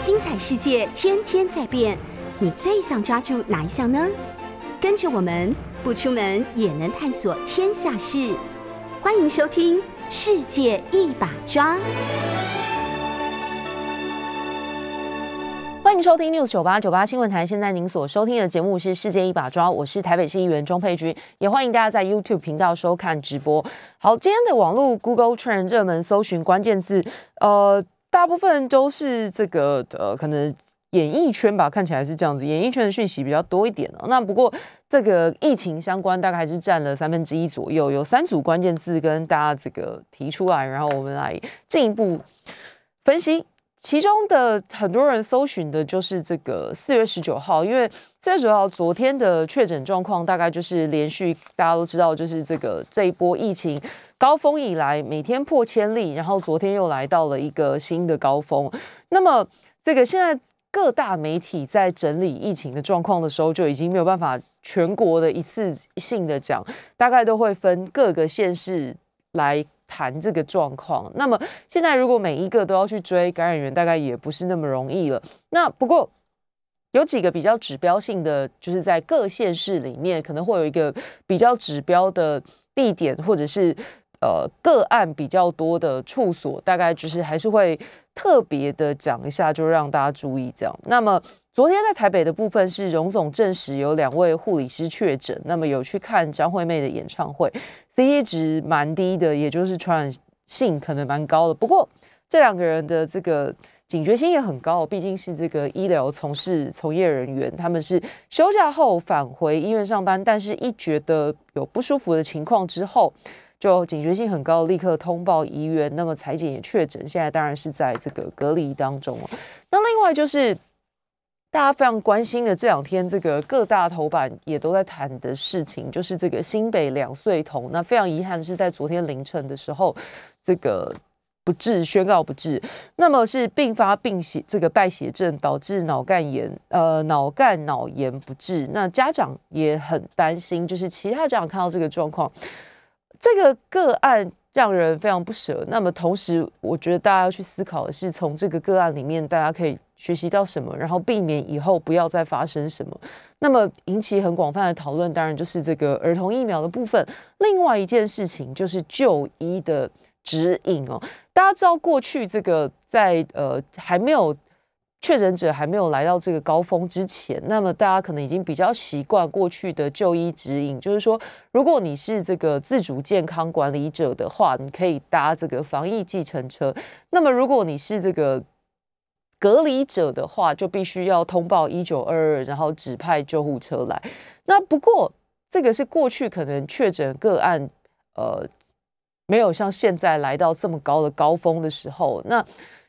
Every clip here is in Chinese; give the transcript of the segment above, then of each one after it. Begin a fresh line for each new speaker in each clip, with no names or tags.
精彩世界天天在变，你最想抓住哪一项呢？跟着我们不出门也能探索天下事，欢迎收听《世界一把抓》。
欢迎收听 News 九八九八新闻台。现在您所收听的节目是《世界一把抓》，我是台北市议员钟佩君，也欢迎大家在 YouTube 频道收看直播。好，今天的网络 Google Trend 热门搜寻关键字，呃，大部分都是这个呃，可能演艺圈吧，看起来是这样子，演艺圈的讯息比较多一点哦。那不过这个疫情相关大概还是占了三分之一左右，有三组关键字跟大家这个提出来，然后我们来进一步分析。其中的很多人搜寻的就是这个四月十九号，因为四月十九号昨天的确诊状况大概就是连续大家都知道，就是这个这一波疫情高峰以来每天破千例，然后昨天又来到了一个新的高峰。那么这个现在各大媒体在整理疫情的状况的时候，就已经没有办法全国的一次性的讲，大概都会分各个县市来。谈这个状况，那么现在如果每一个都要去追感染源，大概也不是那么容易了。那不过有几个比较指标性的，就是在各县市里面可能会有一个比较指标的地点，或者是呃个案比较多的处所，大概就是还是会特别的讲一下，就让大家注意这样。那么昨天在台北的部分是荣总证实有两位护理师确诊，那么有去看张惠妹的演唱会。C 值蛮低的，也就是传染性可能蛮高的。不过这两个人的这个警觉性也很高，毕竟是这个医疗从事从业人员，他们是休假后返回医院上班，但是一觉得有不舒服的情况之后，就警觉性很高，立刻通报医院。那么裁剪也确诊，现在当然是在这个隔离当中了。那另外就是。大家非常关心的这两天，这个各大头版也都在谈的事情，就是这个新北两岁童。那非常遗憾是在昨天凌晨的时候，这个不治，宣告不治。那么是并发病血这个败血症导致脑干炎，呃，脑干脑炎不治。那家长也很担心，就是其他家长看到这个状况，这个个案让人非常不舍。那么同时，我觉得大家要去思考的是，从这个个案里面，大家可以。学习到什么，然后避免以后不要再发生什么。那么引起很广泛的讨论，当然就是这个儿童疫苗的部分。另外一件事情就是就医的指引哦。大家知道过去这个在呃还没有确诊者还没有来到这个高峰之前，那么大家可能已经比较习惯过去的就医指引，就是说如果你是这个自主健康管理者的话，你可以搭这个防疫计程车。那么如果你是这个隔离者的话，就必须要通报一九二二，然后指派救护车来。那不过这个是过去可能确诊个案，呃，没有像现在来到这么高的高峰的时候，那。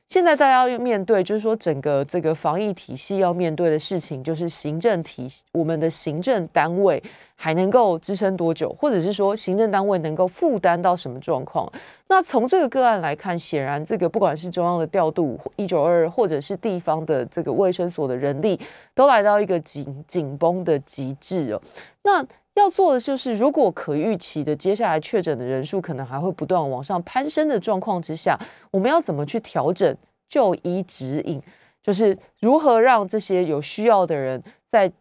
现在大家要面对，就是说整个这个防疫体系要面对的事情，就是行政体我们的行政单位还能够支撑多久，或者是说行政单位能够负担到什么状况？那从这个个案来看，显然这个不管是中央的调度一九二二，或者是地方的这个卫生所的人力，都来到一个紧紧绷的极致哦。那要做的就是，如果可预期的接下来确诊的人数可能还会不断往上攀升的状况之下，我们要怎么去调整就医指引？就是如何让这些有需要的人在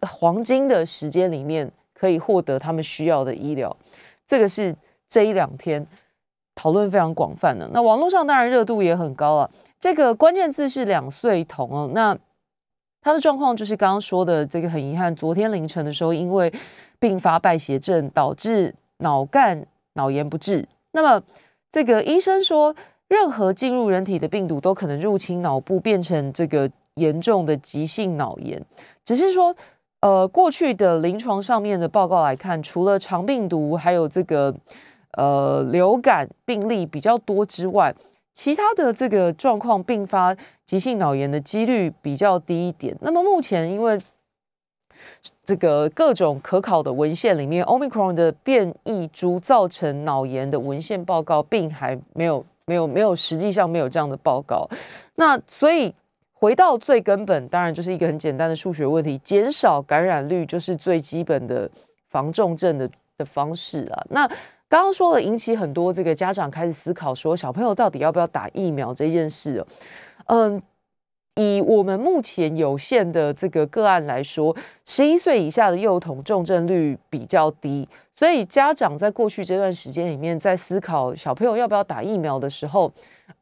黄金的时间里面可以获得他们需要的医疗？这个是这一两天讨论非常广泛的。那网络上当然热度也很高啊。这个关键字是两岁童哦。那他的状况就是刚刚说的这个很遗憾，昨天凌晨的时候因为并发败血症导致脑干脑炎不治。那么这个医生说，任何进入人体的病毒都可能入侵脑部，变成这个严重的急性脑炎。只是说，呃，过去的临床上面的报告来看，除了肠病毒还有这个呃流感病例比较多之外。其他的这个状况并发急性脑炎的几率比较低一点。那么目前因为这个各种可考的文献里面，omicron 的变异株造成脑炎的文献报告并还没有没有没有实际上没有这样的报告。那所以回到最根本，当然就是一个很简单的数学问题：减少感染率就是最基本的防重症的的方式啊。那刚刚说了，引起很多这个家长开始思考，说小朋友到底要不要打疫苗这件事哦。嗯，以我们目前有限的这个个案来说，十一岁以下的幼童重症率比较低，所以家长在过去这段时间里面，在思考小朋友要不要打疫苗的时候，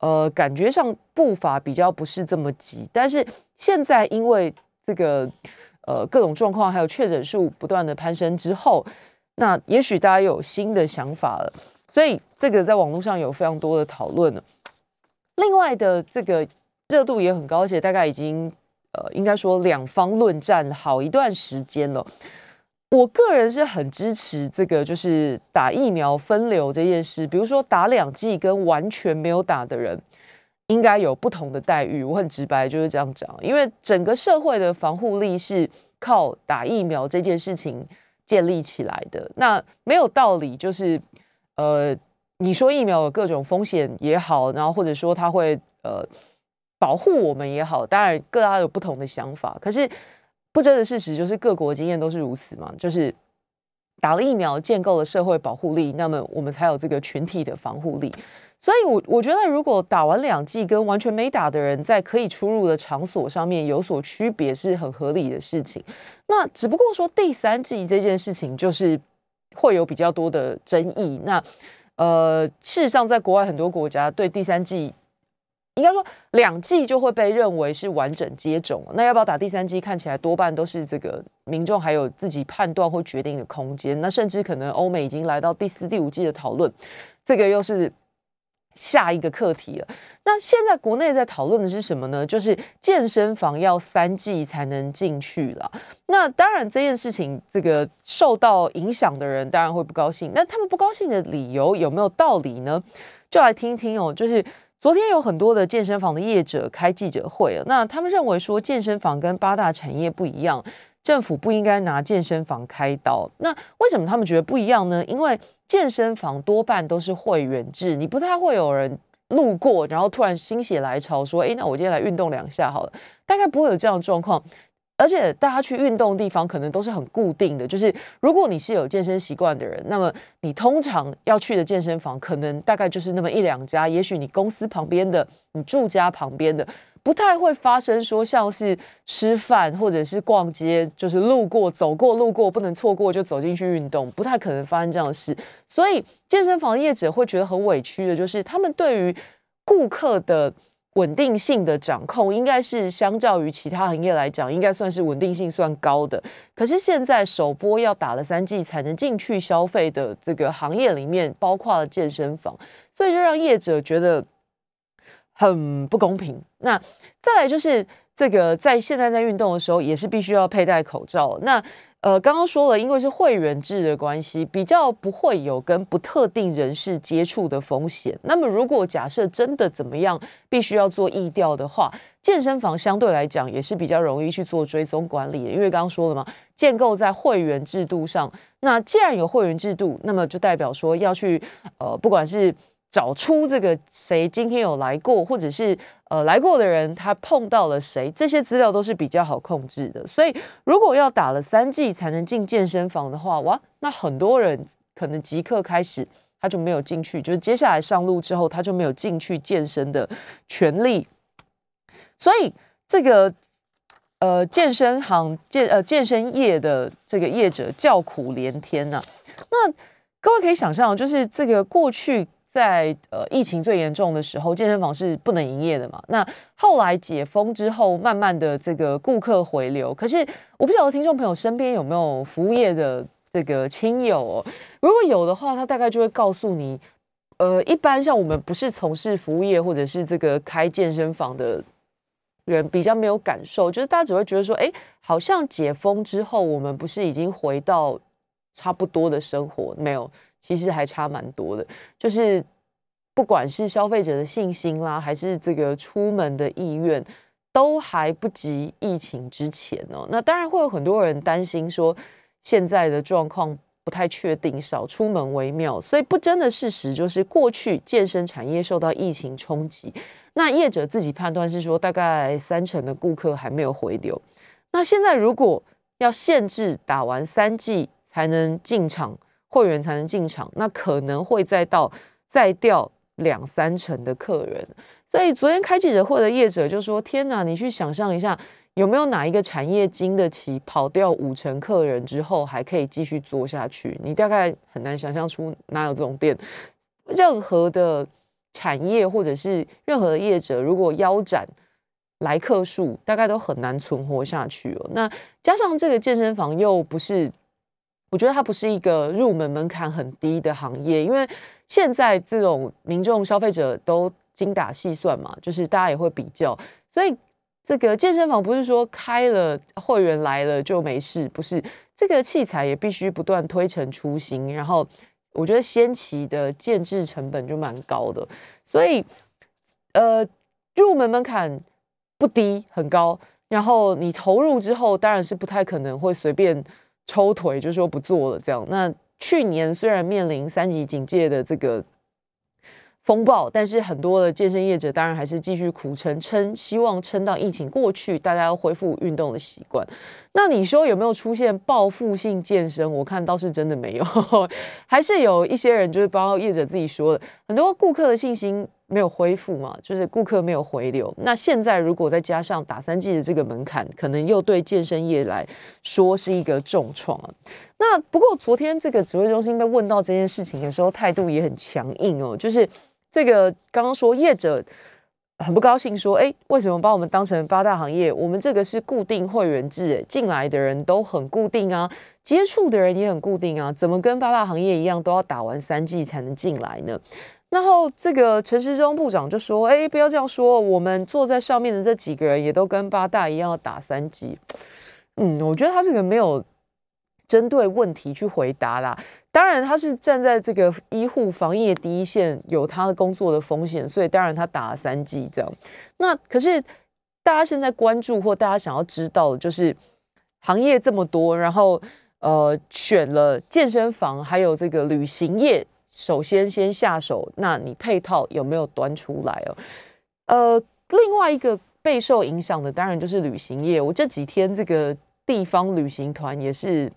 呃，感觉上步伐比较不是这么急。但是现在因为这个呃各种状况，还有确诊数不断的攀升之后，那也许大家有新的想法了，所以这个在网络上有非常多的讨论了。另外的这个。热度也很高，而且大概已经呃，应该说两方论战好一段时间了。我个人是很支持这个，就是打疫苗分流这件事。比如说打两剂跟完全没有打的人，应该有不同的待遇。我很直白就是这样讲，因为整个社会的防护力是靠打疫苗这件事情建立起来的。那没有道理，就是呃，你说疫苗有各种风险也好，然后或者说它会呃。保护我们也好，当然各大家有不同的想法。可是不争的事实就是各国经验都是如此嘛，就是打了疫苗建构了社会保护力，那么我们才有这个群体的防护力。所以，我我觉得如果打完两剂跟完全没打的人在可以出入的场所上面有所区别，是很合理的事情。那只不过说第三剂这件事情就是会有比较多的争议。那呃，事实上，在国外很多国家对第三剂。应该说，两剂就会被认为是完整接种。那要不要打第三剂？看起来多半都是这个民众还有自己判断或决定的空间。那甚至可能欧美已经来到第四、第五季的讨论，这个又是下一个课题了。那现在国内在讨论的是什么呢？就是健身房要三剂才能进去了。那当然这件事情，这个受到影响的人当然会不高兴。那他们不高兴的理由有没有道理呢？就来听听哦，就是。昨天有很多的健身房的业者开记者会了，那他们认为说健身房跟八大产业不一样，政府不应该拿健身房开刀。那为什么他们觉得不一样呢？因为健身房多半都是会员制，你不太会有人路过，然后突然心血来潮说：“哎，那我今天来运动两下好了。”大概不会有这样的状况。而且大家去运动的地方可能都是很固定的，就是如果你是有健身习惯的人，那么你通常要去的健身房可能大概就是那么一两家，也许你公司旁边的、你住家旁边的，不太会发生说像是吃饭或者是逛街，就是路过、走过、路过不能错过就走进去运动，不太可能发生这样的事。所以健身房业者会觉得很委屈的，就是他们对于顾客的。稳定性的掌控应该是相较于其他行业来讲，应该算是稳定性算高的。可是现在首播要打了三季才能进去消费的这个行业里面，包括了健身房，所以就让业者觉得很不公平。那再来就是这个在现在在运动的时候，也是必须要佩戴口罩。那呃，刚刚说了，因为是会员制的关系，比较不会有跟不特定人士接触的风险。那么，如果假设真的怎么样，必须要做疫调的话，健身房相对来讲也是比较容易去做追踪管理的。因为刚刚说了嘛，建构在会员制度上。那既然有会员制度，那么就代表说要去呃，不管是找出这个谁今天有来过，或者是呃来过的人他碰到了谁，这些资料都是比较好控制的。所以如果要打了三剂才能进健身房的话，哇，那很多人可能即刻开始他就没有进去，就是接下来上路之后他就没有进去健身的权利。所以这个呃健身行健呃健身业的这个业者叫苦连天呐。那各位可以想象，就是这个过去。在呃疫情最严重的时候，健身房是不能营业的嘛？那后来解封之后，慢慢的这个顾客回流。可是我不晓得听众朋友身边有没有服务业的这个亲友，如果有的话，他大概就会告诉你，呃，一般像我们不是从事服务业或者是这个开健身房的人，比较没有感受，就是大家只会觉得说，哎，好像解封之后，我们不是已经回到差不多的生活没有？其实还差蛮多的，就是不管是消费者的信心啦，还是这个出门的意愿，都还不及疫情之前哦。那当然会有很多人担心说，现在的状况不太确定，少出门为妙。所以不争的事实就是，过去健身产业受到疫情冲击，那业者自己判断是说，大概三成的顾客还没有回流。那现在如果要限制打完三剂才能进场。会员才能进场，那可能会再到再调两三成的客人。所以昨天开记者会的业者就说：“天哪，你去想象一下，有没有哪一个产业经得起跑掉五成客人之后还可以继续做下去？你大概很难想象出哪有这种店。任何的产业或者是任何的业者，如果腰斩来客数，大概都很难存活下去哦。那加上这个健身房又不是，我觉得它不是一个入门门槛很低的行业，因为现在这种民众消费者都。”精打细算嘛，就是大家也会比较，所以这个健身房不是说开了会员来了就没事，不是这个器材也必须不断推陈出新，然后我觉得先期的建制成本就蛮高的，所以呃入门门槛不低很高，然后你投入之后当然是不太可能会随便抽腿就说不做了这样。那去年虽然面临三级警戒的这个。风暴，但是很多的健身业者当然还是继续苦撑撑，希望撑到疫情过去，大家要恢复运动的习惯。那你说有没有出现报复性健身？我看倒是真的没有，还是有一些人就是包括业者自己说的，很多顾客的信心没有恢复嘛，就是顾客没有回流。那现在如果再加上打三剂的这个门槛，可能又对健身业来说是一个重创啊。那不过昨天这个指挥中心被问到这件事情的时候，态度也很强硬哦，就是。这个刚刚说业者很不高兴，说：“哎，为什么把我们当成八大行业？我们这个是固定会员制，进来的人都很固定啊，接触的人也很固定啊，怎么跟八大行业一样，都要打完三季才能进来呢？”然后这个陈时中部长就说：“哎，不要这样说，我们坐在上面的这几个人也都跟八大一样要打三季。”嗯，我觉得他这个没有针对问题去回答啦。当然，他是站在这个医护防疫的第一线，有他的工作的风险，所以当然他打了三剂这样。那可是大家现在关注或大家想要知道的就是行业这么多，然后呃选了健身房，还有这个旅行业，首先先下手，那你配套有没有端出来哦？呃，另外一个备受影响的当然就是旅行业。我这几天这个地方旅行团也是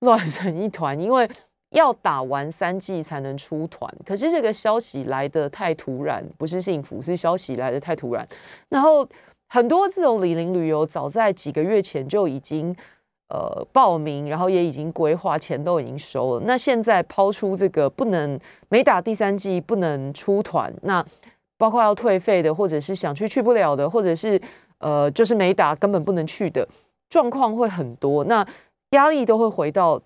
乱成一团，因为。要打完三季才能出团，可是这个消息来的太突然，不是幸福，是消息来的太突然。然后很多这种李林旅游，早在几个月前就已经呃报名，然后也已经规划，钱都已经收了。那现在抛出这个不能没打第三季不能出团，那包括要退费的，或者是想去去不了的，或者是呃就是没打根本不能去的状况会很多，那压力都会回到。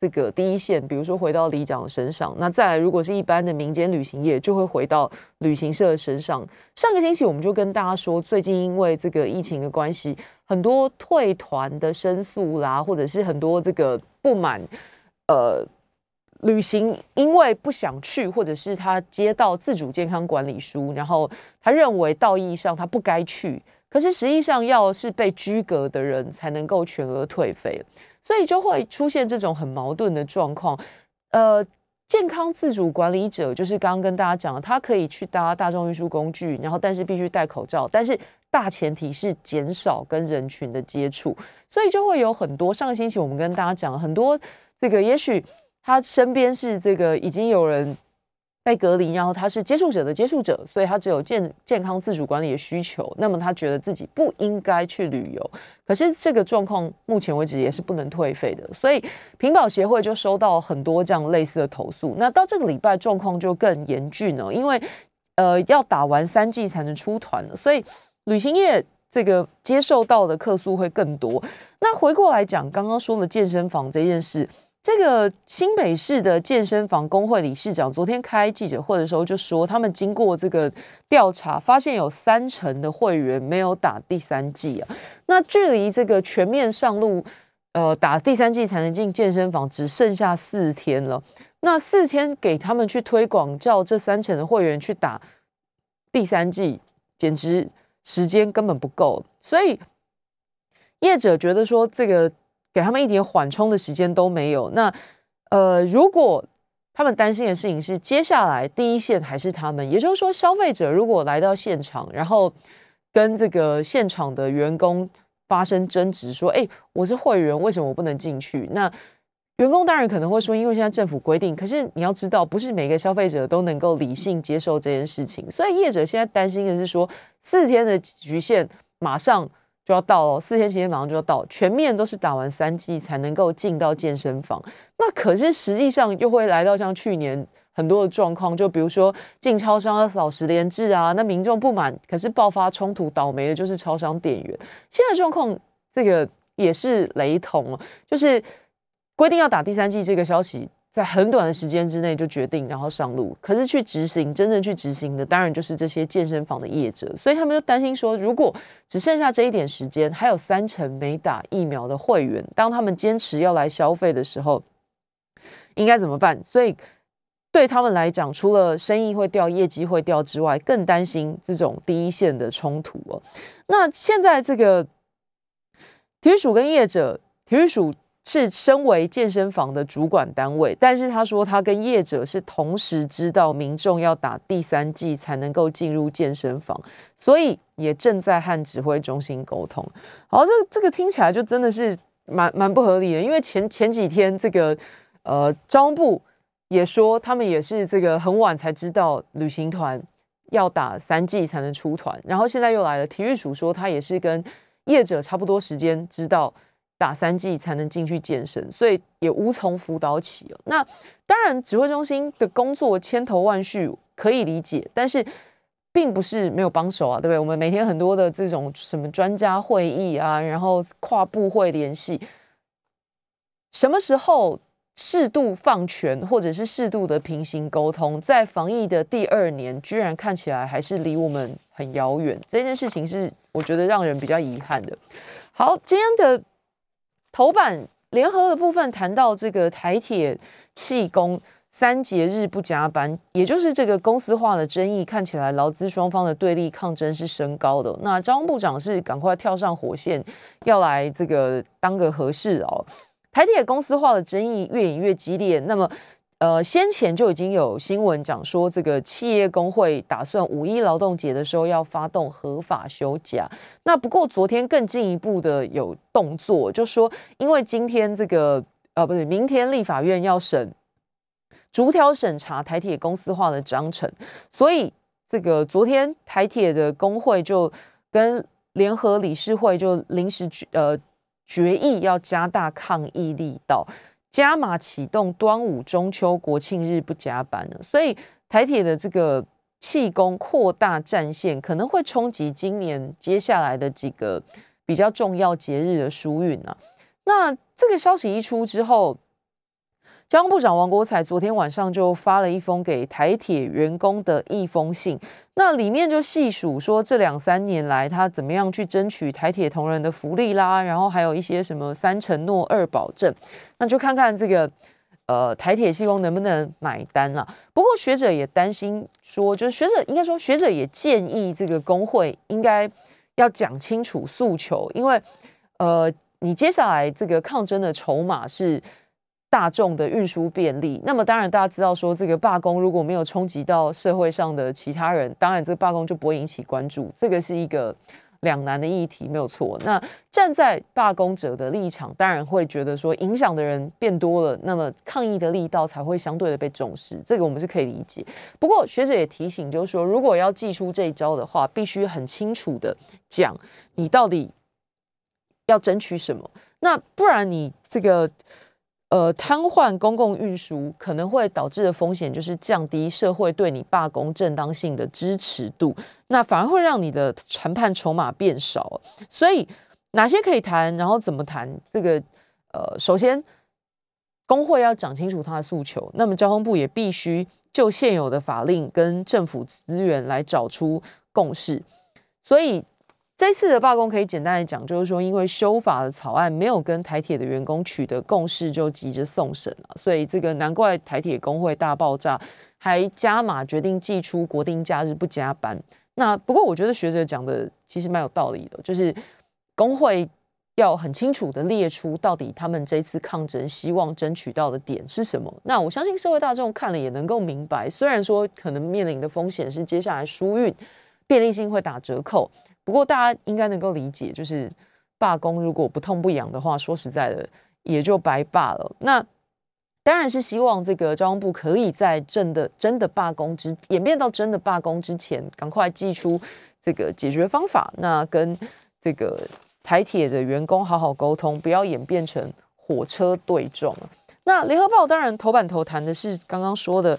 这个第一线，比如说回到里长身上，那再来，如果是一般的民间旅行业，就会回到旅行社身上。上个星期我们就跟大家说，最近因为这个疫情的关系，很多退团的申诉啦，或者是很多这个不满，呃，旅行因为不想去，或者是他接到自主健康管理书，然后他认为道义上他不该去，可是实际上要是被居格的人才能够全额退费。所以就会出现这种很矛盾的状况，呃，健康自主管理者就是刚刚跟大家讲，他可以去搭大众运输工具，然后但是必须戴口罩，但是大前提是减少跟人群的接触，所以就会有很多。上个星期我们跟大家讲很多，这个也许他身边是这个已经有人。被隔离，然后他是接触者的接触者，所以他只有健健康自主管理的需求。那么他觉得自己不应该去旅游，可是这个状况目前为止也是不能退费的。所以屏保协会就收到很多这样类似的投诉。那到这个礼拜状况就更严峻了，因为呃要打完三季才能出团了，所以旅行业这个接受到的客诉会更多。那回过来讲，刚刚说的健身房这件事。这个新北市的健身房工会理事长昨天开记者会的时候就说，他们经过这个调查，发现有三成的会员没有打第三季啊。那距离这个全面上路，呃，打第三季才能进健身房，只剩下四天了。那四天给他们去推广，叫这三成的会员去打第三季，简直时间根本不够。所以业者觉得说这个。给他们一点缓冲的时间都没有。那呃，如果他们担心的事情是接下来第一线还是他们，也就是说，消费者如果来到现场，然后跟这个现场的员工发生争执，说：“哎，我是会员，为什么我不能进去？”那员工当然可能会说，因为现在政府规定，可是你要知道，不是每个消费者都能够理性接受这件事情，所以业者现在担心的是说，四天的局限马上就要到了，四天期间马上就要到，全面都是打完三剂才能够进到健身房，那可是实际上又会来到像去年。很多的状况，就比如说进超商要扫十连制啊，那民众不满，可是爆发冲突，倒霉的就是超商店员。现在状况这个也是雷同，就是规定要打第三剂，这个消息在很短的时间之内就决定，然后上路。可是去执行，真正去执行的，当然就是这些健身房的业者，所以他们就担心说，如果只剩下这一点时间，还有三成没打疫苗的会员，当他们坚持要来消费的时候，应该怎么办？所以。对他们来讲，除了生意会掉、业绩会掉之外，更担心这种第一线的冲突哦。那现在这个体育署跟业者，体育署是身为健身房的主管单位，但是他说他跟业者是同时知道民众要打第三剂才能够进入健身房，所以也正在和指挥中心沟通。好，这这个听起来就真的是蛮蛮不合理的，因为前前几天这个呃，招部。也说他们也是这个很晚才知道旅行团要打三季才能出团，然后现在又来了体育署说他也是跟业者差不多时间知道打三季才能进去健身，所以也无从辅导起了。那当然指挥中心的工作千头万绪可以理解，但是并不是没有帮手啊，对不对？我们每天很多的这种什么专家会议啊，然后跨部会联系，什么时候？适度放权，或者是适度的平行沟通，在防疫的第二年，居然看起来还是离我们很遥远。这件事情是我觉得让人比较遗憾的。好，今天的头版联合的部分谈到这个台铁气功三节日不加班，也就是这个公司化的争议，看起来劳资双方的对立抗争是升高的。那张部长是赶快跳上火线，要来这个当个和事佬。台铁公司化的争议越演越激烈，那么，呃，先前就已经有新闻讲说，这个企业工会打算五一劳动节的时候要发动合法休假。那不过昨天更进一步的有动作，就说因为今天这个，呃，不是，明天立法院要审逐条审查台铁公司化的章程，所以这个昨天台铁的工会就跟联合理事会就临时决呃。决议要加大抗议力道，加码启动端午、中秋、国庆日不加班了。所以台铁的这个气功扩大战线，可能会冲击今年接下来的几个比较重要节日的疏运啊。那这个消息一出之后，交通部长王国才昨天晚上就发了一封给台铁员工的一封信，那里面就细数说这两三年来他怎么样去争取台铁同仁的福利啦，然后还有一些什么三承诺二保证，那就看看这个呃台铁希望能不能买单啊。不过学者也担心说，就是学者应该说学者也建议这个工会应该要讲清楚诉求，因为呃你接下来这个抗争的筹码是。大众的运输便利，那么当然大家知道说，这个罢工如果没有冲击到社会上的其他人，当然这个罢工就不会引起关注，这个是一个两难的议题，没有错。那站在罢工者的立场，当然会觉得说，影响的人变多了，那么抗议的力道才会相对的被重视，这个我们是可以理解。不过学者也提醒，就是说，如果要祭出这一招的话，必须很清楚的讲，你到底要争取什么，那不然你这个。呃，瘫痪公共运输可能会导致的风险，就是降低社会对你罢工正当性的支持度，那反而会让你的谈判筹码变少。所以，哪些可以谈，然后怎么谈？这个，呃，首先，工会要讲清楚他的诉求，那么交通部也必须就现有的法令跟政府资源来找出共识。所以。这次的罢工可以简单来讲，就是说，因为修法的草案没有跟台铁的员工取得共识，就急着送审了，所以这个难怪台铁工会大爆炸，还加码决定寄出国定假日不加班。那不过我觉得学者讲的其实蛮有道理的，就是工会要很清楚的列出到底他们这次抗争希望争取到的点是什么。那我相信社会大众看了也能够明白，虽然说可能面临的风险是接下来疏运便利性会打折扣。不过大家应该能够理解，就是罢工如果不痛不痒的话，说实在的也就白罢了。那当然是希望这个交通部可以在真的真的罢工之演变到真的罢工之前，赶快寄出这个解决方法。那跟这个台铁的员工好好沟通，不要演变成火车对撞那联合报当然头版头谈的是刚刚说的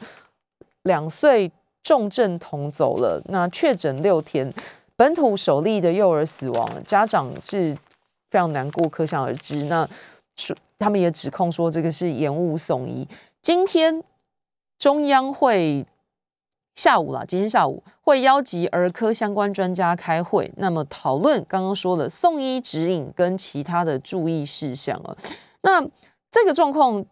两岁重症童走了，那确诊六天，本土首例的幼儿死亡，家长是非常难过，可想而知。那说他们也指控说这个是延误送医。今天中央会下午啦，今天下午会邀集儿科相关专家开会，那么讨论刚刚说的送医指引跟其他的注意事项啊。那这个状况。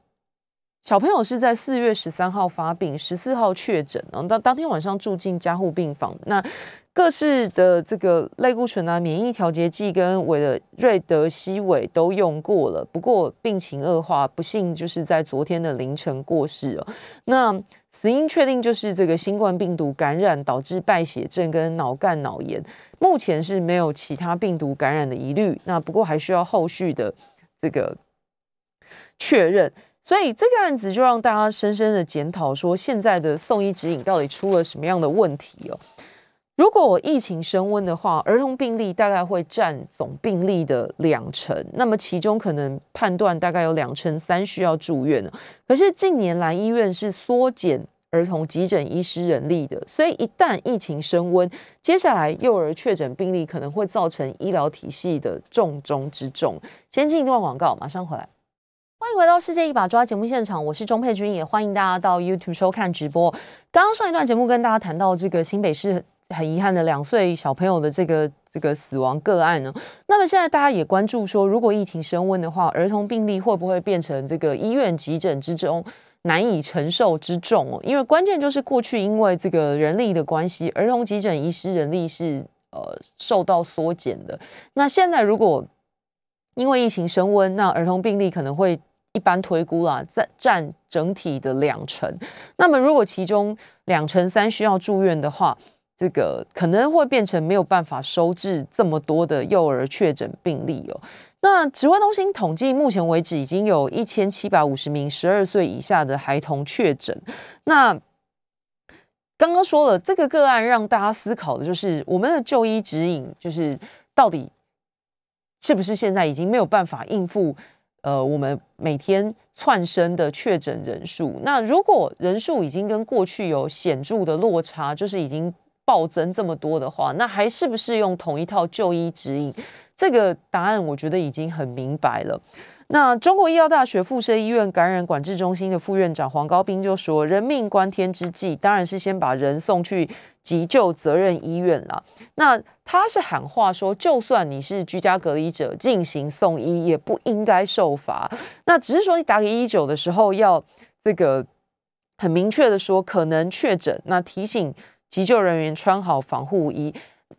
小朋友是在四月十三号发病，十四号确诊，然后当当天晚上住进加护病房。那各式的这个类固醇啊、免疫调节剂跟韦的瑞德西韦都用过了，不过病情恶化，不幸就是在昨天的凌晨过世了。那死因确定就是这个新冠病毒感染导致败血症跟脑干脑炎，目前是没有其他病毒感染的疑虑。那不过还需要后续的这个确认。所以这个案子就让大家深深的检讨，说现在的送医指引到底出了什么样的问题哦？如果我疫情升温的话，儿童病例大概会占总病例的两成，那么其中可能判断大概有两成三需要住院呢。可是近年来医院是缩减儿童急诊医师人力的，所以一旦疫情升温，接下来幼儿确诊病例可能会造成医疗体系的重中之重。先进一段广告，马上回来。欢迎回到《世界一把抓》节目现场，我是钟佩君，也欢迎大家到 YouTube 收看直播。刚刚上一段节目跟大家谈到这个新北市很遗憾的两岁小朋友的这个这个死亡个案呢，那么现在大家也关注说，如果疫情升温的话，儿童病例会不会变成这个医院急诊之中难以承受之重哦？因为关键就是过去因为这个人力的关系，儿童急诊医师人力是呃受到缩减的。那现在如果因为疫情升温，那儿童病例可能会一般推估啊，占占整体的两成。那么如果其中两成三需要住院的话，这个可能会变成没有办法收治这么多的幼儿确诊病例哦。那指挥中心统计，目前为止已经有一千七百五十名十二岁以下的孩童确诊。那刚刚说了，这个个案让大家思考的就是我们的就医指引，就是到底。是不是现在已经没有办法应付？呃，我们每天窜升的确诊人数，那如果人数已经跟过去有显著的落差，就是已经暴增这么多的话，那还是不是用同一套就医指引？这个答案我觉得已经很明白了。那中国医药大学附设医院感染管制中心的副院长黄高斌就说：“人命关天之际，当然是先把人送去急救责任医院了。”那他是喊话说，就算你是居家隔离者进行送医，也不应该受罚。那只是说，你打给一九的时候，要这个很明确的说可能确诊，那提醒急救人员穿好防护衣。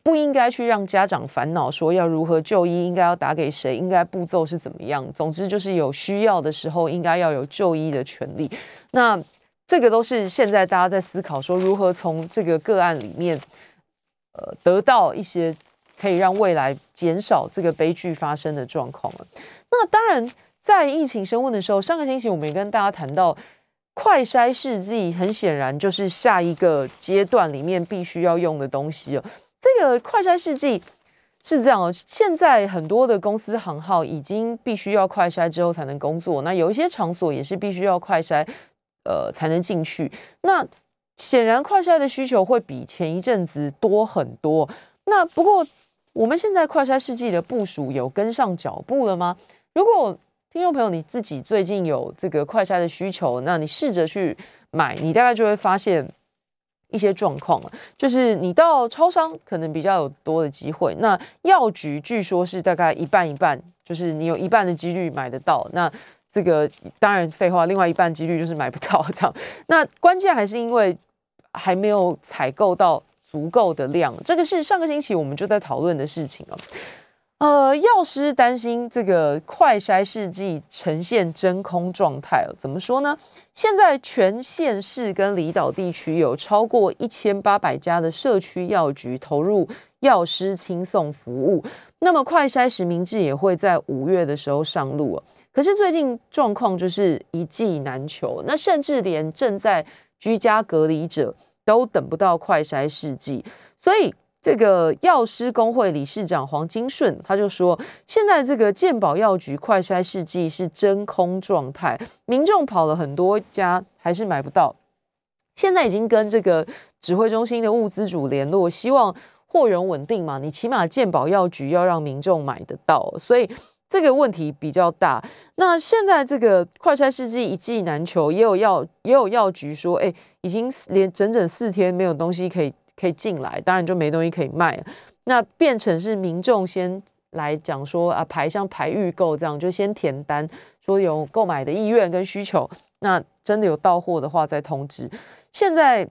不应该去让家长烦恼，说要如何就医，应该要打给谁，应该步骤是怎么样。总之就是有需要的时候，应该要有就医的权利。那这个都是现在大家在思考，说如何从这个个案里面，呃，得到一些可以让未来减少这个悲剧发生的状况了。那当然，在疫情升温的时候，上个星期我们也跟大家谈到，快筛试剂很显然就是下一个阶段里面必须要用的东西了。这个快筛试剂是这样哦，现在很多的公司行号已经必须要快筛之后才能工作，那有一些场所也是必须要快筛，呃，才能进去。那显然快筛的需求会比前一阵子多很多。那不过我们现在快筛试剂的部署有跟上脚步了吗？如果听众朋友你自己最近有这个快筛的需求，那你试着去买，你大概就会发现。一些状况啊，就是你到超商可能比较有多的机会。那药局据说是大概一半一半，就是你有一半的几率买得到。那这个当然废话，另外一半几率就是买不到这样。那关键还是因为还没有采购到足够的量，这个是上个星期我们就在讨论的事情啊。呃，药师担心这个快筛试剂呈现真空状态哦，怎么说呢？现在全县市跟离岛地区有超过一千八百家的社区药局投入药师轻送服务，那么快筛实名制也会在五月的时候上路哦。可是最近状况就是一剂难求，那甚至连正在居家隔离者都等不到快筛试剂，所以。这个药师工会理事长黄金顺他就说，现在这个健保药局快筛试剂是真空状态，民众跑了很多家还是买不到。现在已经跟这个指挥中心的物资组联络，希望货源稳定嘛，你起码健保药局要让民众买得到，所以这个问题比较大。那现在这个快筛试剂一剂难求，也有药也有药局说，哎，已经连整整四天没有东西可以。可以进来，当然就没东西可以卖。那变成是民众先来讲说啊，排像排预购这样，就先填单，说有购买的意愿跟需求。那真的有到货的话再通知。现在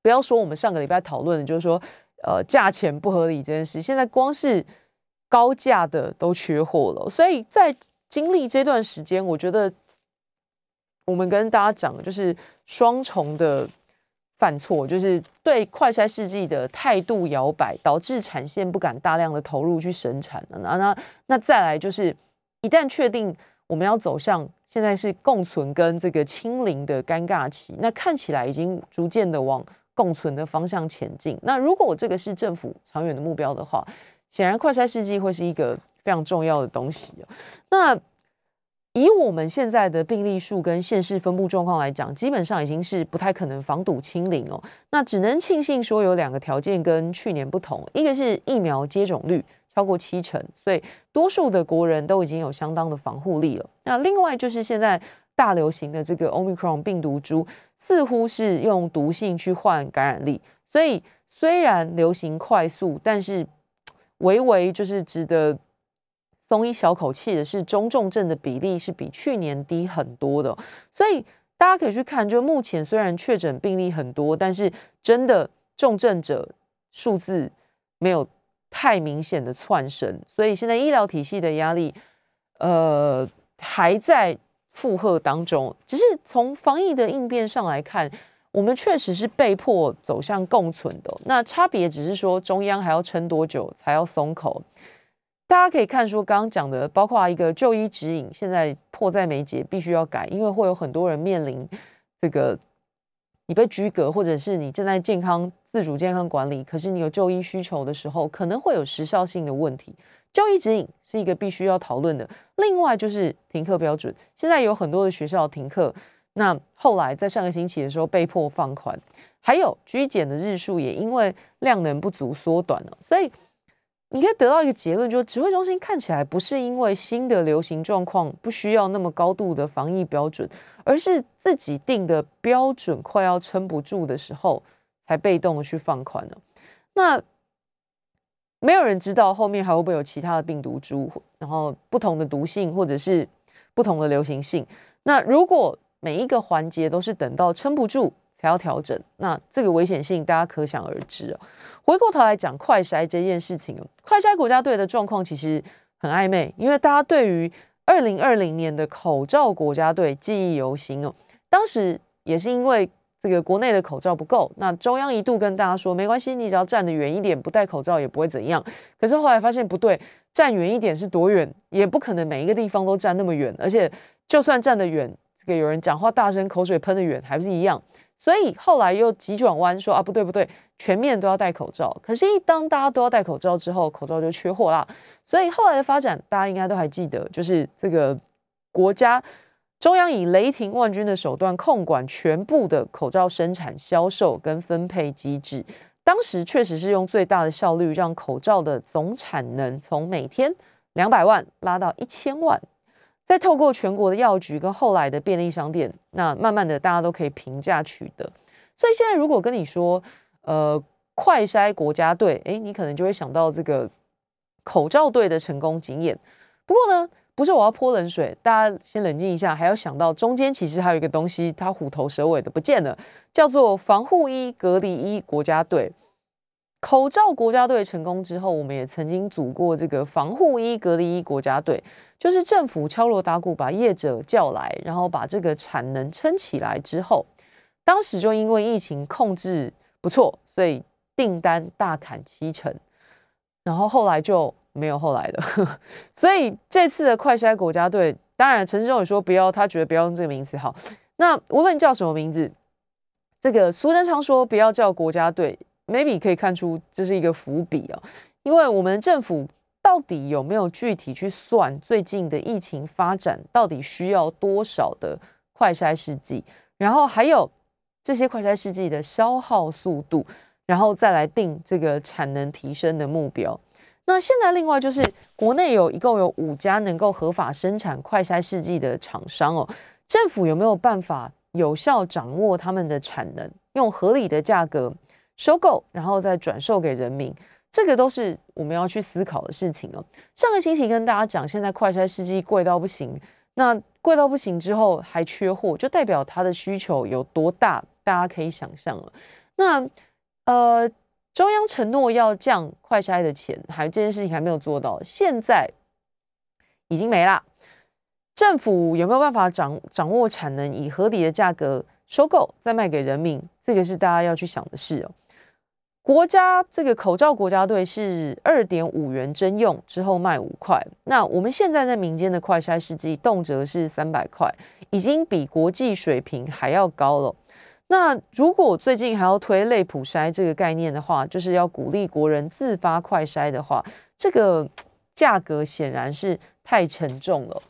不要说我们上个礼拜讨论的，就是说呃价钱不合理这件事，现在光是高价的都缺货了。所以在经历这段时间，我觉得我们跟大家讲，就是双重的。犯错就是对快筛试剂的态度摇摆，导致产线不敢大量的投入去生产那那那再来就是，一旦确定我们要走向现在是共存跟这个清零的尴尬期，那看起来已经逐渐的往共存的方向前进。那如果这个是政府长远的目标的话，显然快筛试剂会是一个非常重要的东西那以我们现在的病例数跟现市分布状况来讲，基本上已经是不太可能防堵清零哦。那只能庆幸说有两个条件跟去年不同，一个是疫苗接种率超过七成，所以多数的国人都已经有相当的防护力了。那另外就是现在大流行的这个 Omicron 病毒株，似乎是用毒性去换感染力，所以虽然流行快速，但是微微就是值得。松一小口气的是，中重症的比例是比去年低很多的，所以大家可以去看，就目前虽然确诊病例很多，但是真的重症者数字没有太明显的窜升，所以现在医疗体系的压力，呃，还在负荷当中。只是从防疫的应变上来看，我们确实是被迫走向共存的，那差别只是说中央还要撑多久才要松口。大家可以看说，刚刚讲的，包括一个就医指引，现在迫在眉睫，必须要改，因为会有很多人面临这个你被居隔，或者是你正在健康自主健康管理，可是你有就医需求的时候，可能会有时效性的问题。就医指引是一个必须要讨论的。另外就是停课标准，现在有很多的学校停课，那后来在上个星期的时候被迫放宽，还有居检的日数也因为量能不足缩短了，所以。你可以得到一个结论，就是指挥中心看起来不是因为新的流行状况不需要那么高度的防疫标准，而是自己定的标准快要撑不住的时候，才被动的去放宽了。那没有人知道后面还会不会有其他的病毒株，然后不同的毒性或者是不同的流行性。那如果每一个环节都是等到撑不住才要调整，那这个危险性大家可想而知啊。回过头来讲快筛这件事情快筛国家队的状况其实很暧昧，因为大家对于二零二零年的口罩国家队记忆犹新哦。当时也是因为这个国内的口罩不够，那中央一度跟大家说没关系，你只要站得远一点，不戴口罩也不会怎样。可是后来发现不对，站远一点是多远，也不可能每一个地方都站那么远，而且就算站得远，这个有人讲话大声，口水喷得远，还不是一样。所以后来又急转弯说啊，不对不对，全面都要戴口罩。可是，一当大家都要戴口罩之后，口罩就缺货啦。所以后来的发展，大家应该都还记得，就是这个国家中央以雷霆万钧的手段控管全部的口罩生产、销售跟分配机制。当时确实是用最大的效率，让口罩的总产能从每天两百万拉到一千万。再透过全国的药局跟后来的便利商店，那慢慢的大家都可以平价取得。所以现在如果跟你说，呃，快筛国家队，哎，你可能就会想到这个口罩队的成功经验。不过呢，不是我要泼冷水，大家先冷静一下，还要想到中间其实还有一个东西，它虎头蛇尾的不见了，叫做防护衣、隔离衣国家队。口罩国家队成功之后，我们也曾经组过这个防护衣、隔离衣国家队，就是政府敲锣打鼓把业者叫来，然后把这个产能撑起来之后，当时就因为疫情控制不错，所以订单大砍七成，然后后来就没有后来了。所以这次的快筛国家队，当然陈志忠也说不要，他觉得不要用这个名字好。那无论叫什么名字，这个苏贞昌说不要叫国家队。Maybe 可以看出这是一个伏笔啊，因为我们政府到底有没有具体去算最近的疫情发展到底需要多少的快筛试剂，然后还有这些快筛试剂的消耗速度，然后再来定这个产能提升的目标。那现在另外就是国内有一共有五家能够合法生产快筛试剂的厂商哦，政府有没有办法有效掌握他们的产能，用合理的价格？收购，然后再转售给人民，这个都是我们要去思考的事情哦。上个星期跟大家讲，现在快筛试剂贵到不行，那贵到不行之后还缺货，就代表它的需求有多大，大家可以想象了。那呃，中央承诺要降快筛的钱，还这件事情还没有做到，现在已经没啦。政府有没有办法掌掌握产能，以合理的价格收购，再卖给人民？这个是大家要去想的事哦。国家这个口罩国家队是二点五元征用之后卖五块，那我们现在在民间的快筛试剂动辄是三百块，已经比国际水平还要高了。那如果最近还要推类普筛这个概念的话，就是要鼓励国人自发快筛的话，这个价格显然是太沉重了。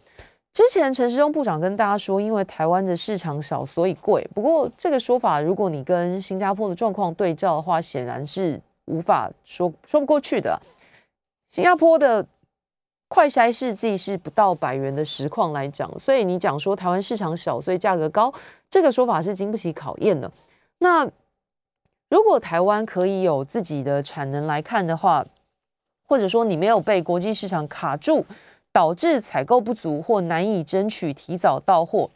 之前陈时中部长跟大家说，因为台湾的市场小，所以贵。不过这个说法，如果你跟新加坡的状况对照的话，显然是无法说说不过去的。新加坡的快筛试剂是不到百元的实况来讲，所以你讲说台湾市场小，所以价格高，这个说法是经不起考验的。那如果台湾可以有自己的产能来看的话，或者说你没有被国际市场卡住。导致采购不足或难以争取提早到货，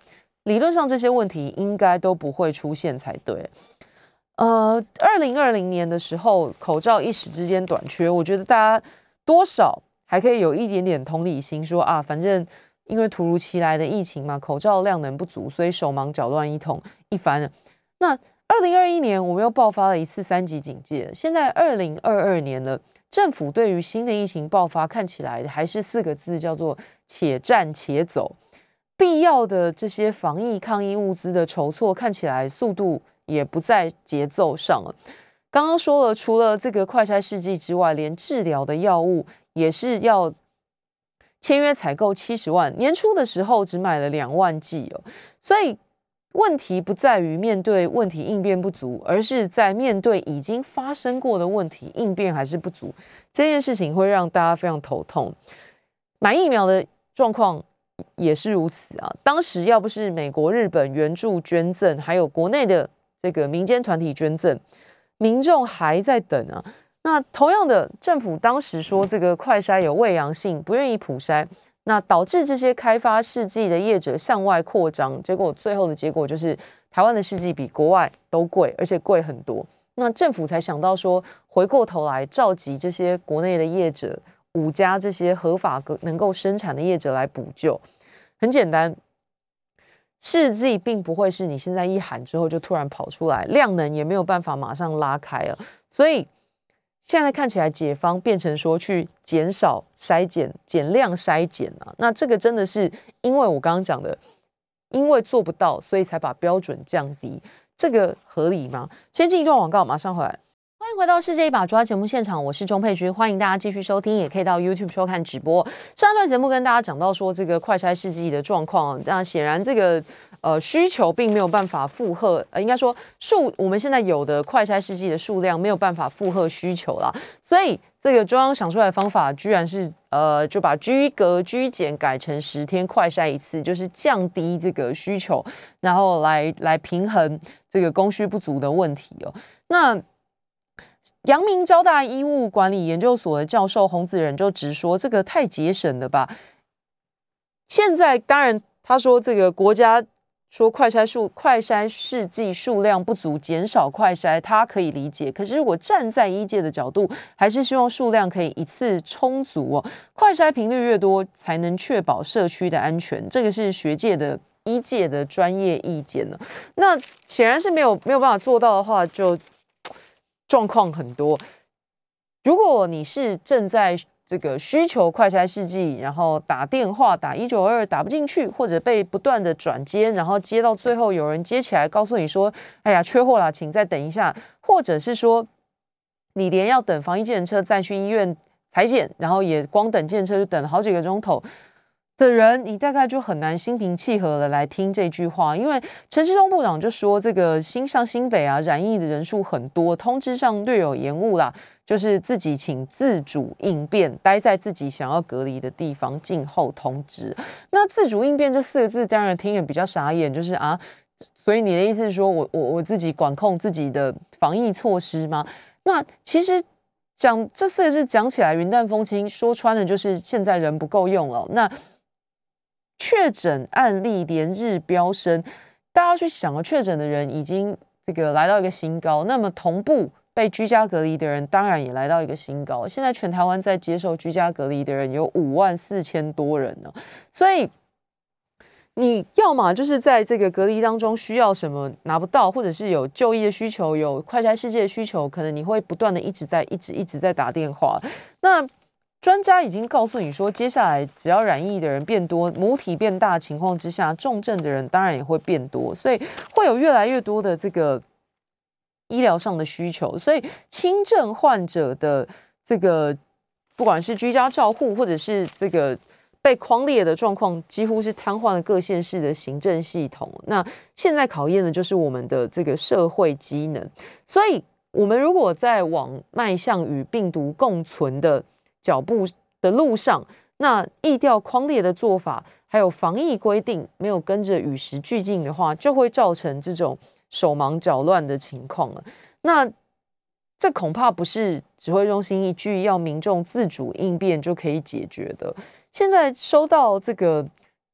理论上这些问题应该都不会出现才对。呃，二零二零年的时候，口罩一时之间短缺，我觉得大家多少还可以有一点点同理心，说啊，反正因为突如其来的疫情嘛，口罩量能不足，所以手忙脚乱一通一番。那二零二一年我们又爆发了一次三级警戒，现在二零二二年了。政府对于新的疫情爆发，看起来还是四个字，叫做“且战且走”。必要的这些防疫抗疫物资的筹措，看起来速度也不在节奏上了。刚刚说了，除了这个快筛试剂之外，连治疗的药物也是要签约采购七十万，年初的时候只买了两万剂哦，所以。问题不在于面对问题应变不足，而是在面对已经发生过的问题应变还是不足。这件事情会让大家非常头痛。买疫苗的状况也是如此啊！当时要不是美国、日本援助捐赠，还有国内的这个民间团体捐赠，民众还在等啊。那同样的，政府当时说这个快筛有未阳性，不愿意普筛。那导致这些开发试剂的业者向外扩张，结果最后的结果就是台湾的试剂比国外都贵，而且贵很多。那政府才想到说，回过头来召集这些国内的业者，五家这些合法能够生产的业者来补救。很简单，试剂并不会是你现在一喊之后就突然跑出来，量能也没有办法马上拉开了，所以。现在看起来，解方变成说去减少筛检、减量筛检啊，那这个真的是因为我刚刚讲的，因为做不到，所以才把标准降低，这个合理吗？先进一段广告，马上回来。回到世界一把抓节目现场，我是钟佩君，欢迎大家继续收听，也可以到 YouTube 收看直播。上一段节目跟大家讲到说，这个快筛试剂的状况，那显然这个。呃，需求并没有办法负荷，呃，应该说数我们现在有的快筛试剂的数量没有办法负荷需求啦，所以这个中央想出来的方法，居然是呃，就把居隔居检改成十天快筛一次，就是降低这个需求，然后来来平衡这个供需不足的问题哦。那阳明交大医务管理研究所的教授洪子仁就直说，这个太节省了吧？现在当然他说这个国家。说快筛数快筛试剂数量不足，减少快筛，他可以理解。可是如果站在医界的角度，还是希望数量可以一次充足哦，快筛频率越多，才能确保社区的安全。这个是学界的医界的专业意见呢。那显然是没有没有办法做到的话，就状况很多。如果你是正在这个需求快筛试剂，然后打电话打一九二打不进去，或者被不断的转接，然后接到最后有人接起来告诉你说：“哎呀，缺货了，请再等一下。”或者是说你连要等防疫检车再去医院裁剪，然后也光等检车就等了好几个钟头的人，你大概就很难心平气和的来听这句话，因为陈世忠部长就说这个新上新北啊染疫的人数很多，通知上略有延误啦。就是自己请自主应变，待在自己想要隔离的地方，静候通知。那自主应变这四个字，当然听也比较傻眼。就是啊，所以你的意思是说我我我自己管控自己的防疫措施吗？那其实讲这四个字讲起来云淡风轻，说穿了就是现在人不够用了。那确诊案例连日飙升，大家去想啊，确诊的人已经这个来到一个新高，那么同步。被居家隔离的人当然也来到一个新高。现在全台湾在接受居家隔离的人有五万四千多人呢。所以你要么就是在这个隔离当中需要什么拿不到，或者是有就医的需求、有快筛世界的需求，可能你会不断的一直在、一直、一直在打电话。那专家已经告诉你说，接下来只要染疫的人变多、母体变大情况之下，重症的人当然也会变多，所以会有越来越多的这个。医疗上的需求，所以轻症患者的这个，不管是居家照护，或者是这个被框列的状况，几乎是瘫痪了各县市的行政系统。那现在考验的就是我们的这个社会机能。所以，我们如果在往迈向与病毒共存的脚步的路上，那疫调框列的做法，还有防疫规定没有跟着与时俱进的话，就会造成这种。手忙脚乱的情况了，那这恐怕不是指挥中心一句要民众自主应变就可以解决的。现在收到这个，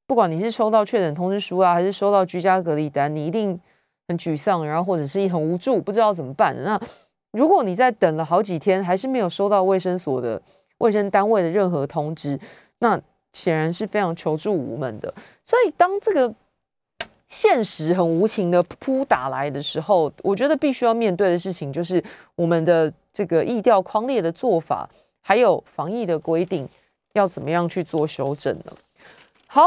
不管你是收到确诊通知书啊，还是收到居家隔离单，你一定很沮丧，然后或者是很无助，不知道怎么办。那如果你在等了好几天，还是没有收到卫生所的卫生单位的任何通知，那显然是非常求助无门的。所以当这个。现实很无情的扑打来的时候，我觉得必须要面对的事情就是我们的这个疫调框列的做法，还有防疫的规定要怎么样去做修正呢？好，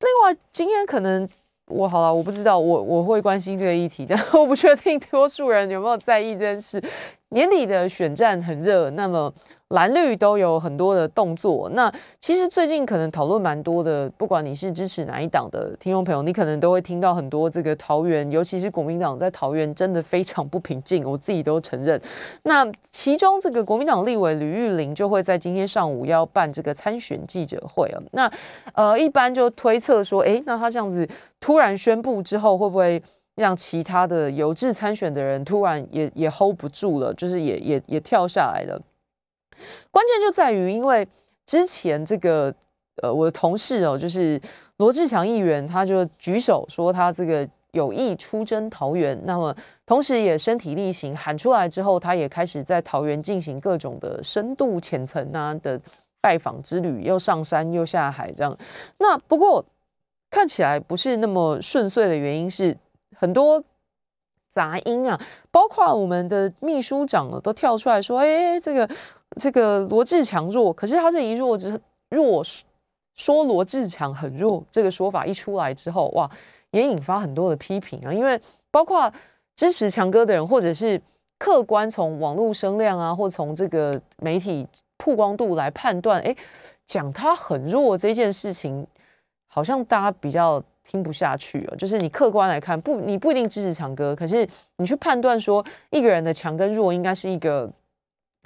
另外今天可能我好了，我不知道我我会关心这个议题，但我不确定多数人有没有在意这件事。年底的选战很热，那么。蓝绿都有很多的动作。那其实最近可能讨论蛮多的，不管你是支持哪一党的听众朋友，你可能都会听到很多这个桃园，尤其是国民党在桃园真的非常不平静，我自己都承认。那其中这个国民党立委吕玉玲就会在今天上午要办这个参选记者会啊。那呃，一般就推测说，哎，那他这样子突然宣布之后，会不会让其他的有志参选的人突然也也 hold 不住了，就是也也也跳下来了？关键就在于，因为之前这个呃，我的同事哦，就是罗志强议员，他就举手说他这个有意出征桃园，那么同时也身体力行喊出来之后，他也开始在桃园进行各种的深度浅层啊的拜访之旅，又上山又下海这样。那不过看起来不是那么顺遂的原因是很多。杂音啊，包括我们的秘书长都跳出来说：“哎，这个这个罗志强弱，可是他这一弱之弱说罗志强很弱这个说法一出来之后，哇，也引发很多的批评啊。因为包括支持强哥的人，或者是客观从网络声量啊，或从这个媒体曝光度来判断，哎，讲他很弱这件事情，好像大家比较。”听不下去了，就是你客观来看，不，你不一定支持强哥，可是你去判断说一个人的强跟弱，应该是一个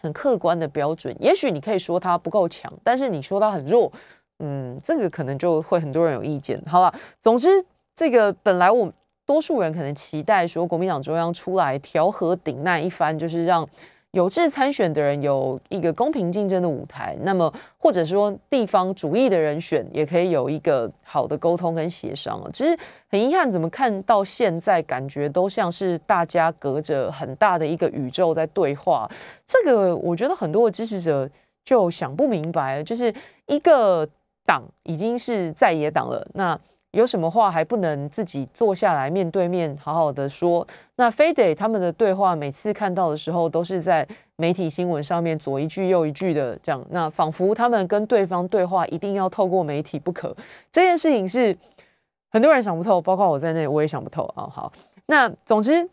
很客观的标准。也许你可以说他不够强，但是你说他很弱，嗯，这个可能就会很多人有意见。好了，总之这个本来我多数人可能期待说国民党中央出来调和顶难一番，就是让有志参选的人有一个公平竞争的舞台，那么或者说地方主义的人选也可以有一个好的沟通跟协商其实很遗憾，怎么看到现在感觉都像是大家隔着很大的一个宇宙在对话。这个我觉得很多的支持者就想不明白，就是一个党已经是在野党了，那。有什么话还不能自己坐下来面对面好好的说？那非得他们的对话每次看到的时候都是在媒体新闻上面左一句右一句的这样，那仿佛他们跟对方对话一定要透过媒体不可。这件事情是很多人想不透，包括我在内，我也想不透啊。好，那总之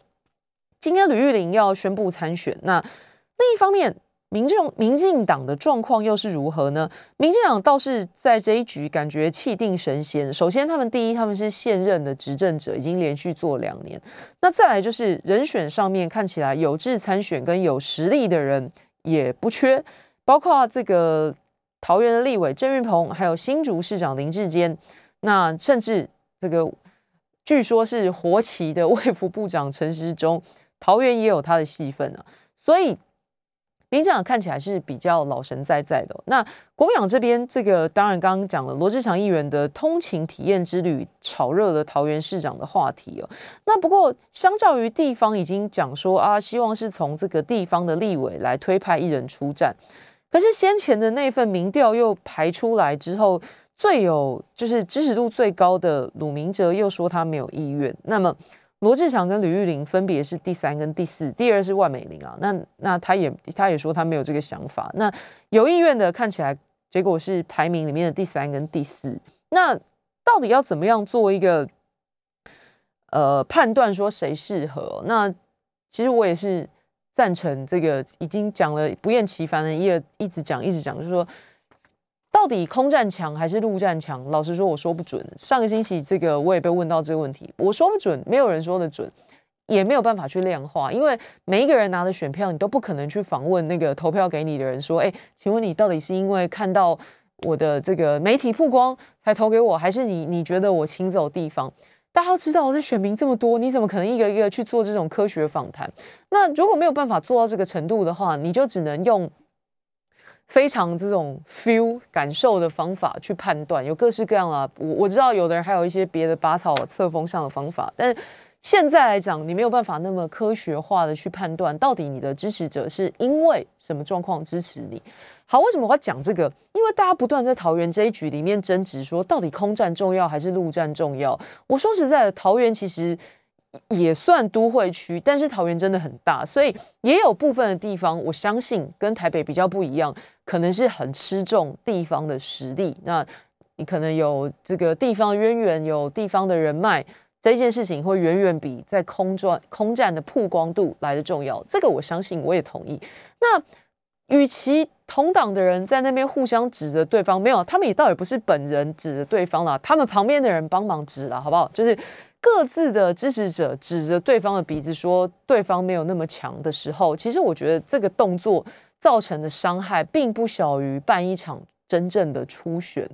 今天吕玉玲要宣布参选，那另一方面。民众、民进党的状况又是如何呢？民进党倒是在这一局感觉气定神闲。首先，他们第一，他们是现任的执政者，已经连续做两年。那再来就是人选上面看起来有志参选跟有实力的人也不缺，包括这个桃园的立委郑运鹏，还有新竹市长林志坚，那甚至这个据说是活旗的卫福部长陈时中，桃园也有他的戏份啊，所以。民进党看起来是比较老神在在的。那国民党这边，这个当然刚刚讲了罗志祥议员的通勤体验之旅，炒热了桃园市长的话题哦。那不过，相较于地方已经讲说啊，希望是从这个地方的立委来推派一人出战，可是先前的那份民调又排出来之后，最有就是支持度最高的鲁明哲又说他没有意愿。那么。罗志祥跟吕玉玲分别是第三跟第四，第二是万美玲啊。那那他也他也说他没有这个想法。那有意愿的看起来，结果是排名里面的第三跟第四。那到底要怎么样做一个呃判断，说谁适合？那其实我也是赞成这个，已经讲了不厌其烦的，一一直讲一直讲，就是说。到底空战强还是陆战强？老实说，我说不准。上个星期这个我也被问到这个问题，我说不准，没有人说的准，也没有办法去量化，因为每一个人拿的选票，你都不可能去访问那个投票给你的人，说，哎，请问你到底是因为看到我的这个媒体曝光才投给我，还是你你觉得我请走地方？大家都知道，这选民这么多，你怎么可能一个一个去做这种科学访谈？那如果没有办法做到这个程度的话，你就只能用。非常这种 feel 感受的方法去判断，有各式各样啊。我我知道有的人还有一些别的拔草测风向的方法，但现在来讲，你没有办法那么科学化的去判断，到底你的支持者是因为什么状况支持你。好，为什么我要讲这个？因为大家不断在桃园这一局里面争执，说到底空战重要还是陆战重要？我说实在的，桃园其实。也算都会区，但是桃园真的很大，所以也有部分的地方，我相信跟台北比较不一样，可能是很吃重地方的实力。那你可能有这个地方渊源，有地方的人脉，这件事情会远远比在空转空战的曝光度来的重要。这个我相信，我也同意。那与其同党的人在那边互相指着对方，没有，他们也倒也不是本人指着对方啦，他们旁边的人帮忙指了，好不好？就是。各自的支持者指着对方的鼻子说对方没有那么强的时候，其实我觉得这个动作造成的伤害并不小于办一场真正的初选。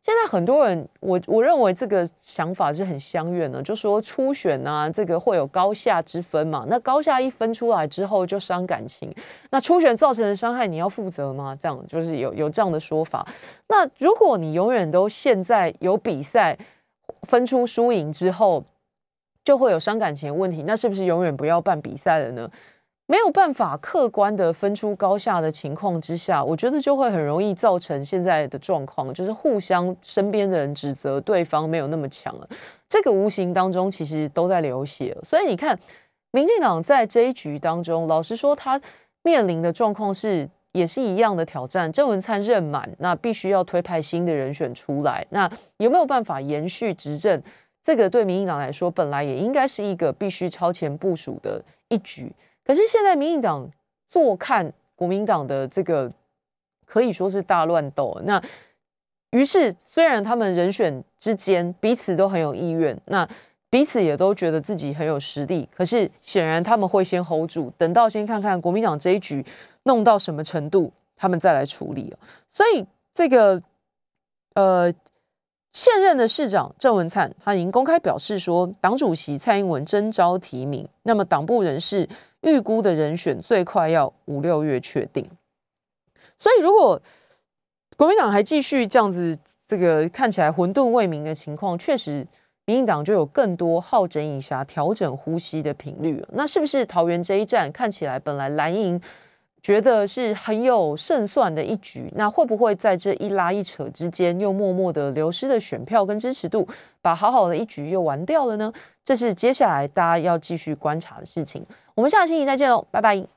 现在很多人，我我认为这个想法是很相远的，就说初选啊，这个会有高下之分嘛。那高下一分出来之后就伤感情，那初选造成的伤害你要负责吗？这样就是有有这样的说法。那如果你永远都现在有比赛。分出输赢之后，就会有伤感情问题。那是不是永远不要办比赛了呢？没有办法客观的分出高下的情况之下，我觉得就会很容易造成现在的状况，就是互相身边的人指责对方没有那么强了。这个无形当中其实都在流血。所以你看，民进党在这一局当中，老实说，他面临的状况是。也是一样的挑战，郑文灿任满，那必须要推派新的人选出来。那有没有办法延续执政？这个对民进党来说，本来也应该是一个必须超前部署的一局。可是现在民进党坐看国民党的这个可以说是大乱斗。那于是，虽然他们人选之间彼此都很有意愿，那彼此也都觉得自己很有实力，可是显然他们会先 hold 住，等到先看看国民党这一局。弄到什么程度，他们再来处理所以这个呃，现任的市长郑文灿他已经公开表示说，党主席蔡英文征召提名，那么党部人士预估的人选最快要五六月确定。所以如果国民党还继续这样子，这个看起来混沌未明的情况，确实民进党就有更多好整以暇、调整呼吸的频率。那是不是桃园这一战看起来本来蓝营？觉得是很有胜算的一局，那会不会在这一拉一扯之间，又默默的流失了选票跟支持度，把好好的一局又玩掉了呢？这是接下来大家要继续观察的事情。我们下个星期再见喽，拜拜。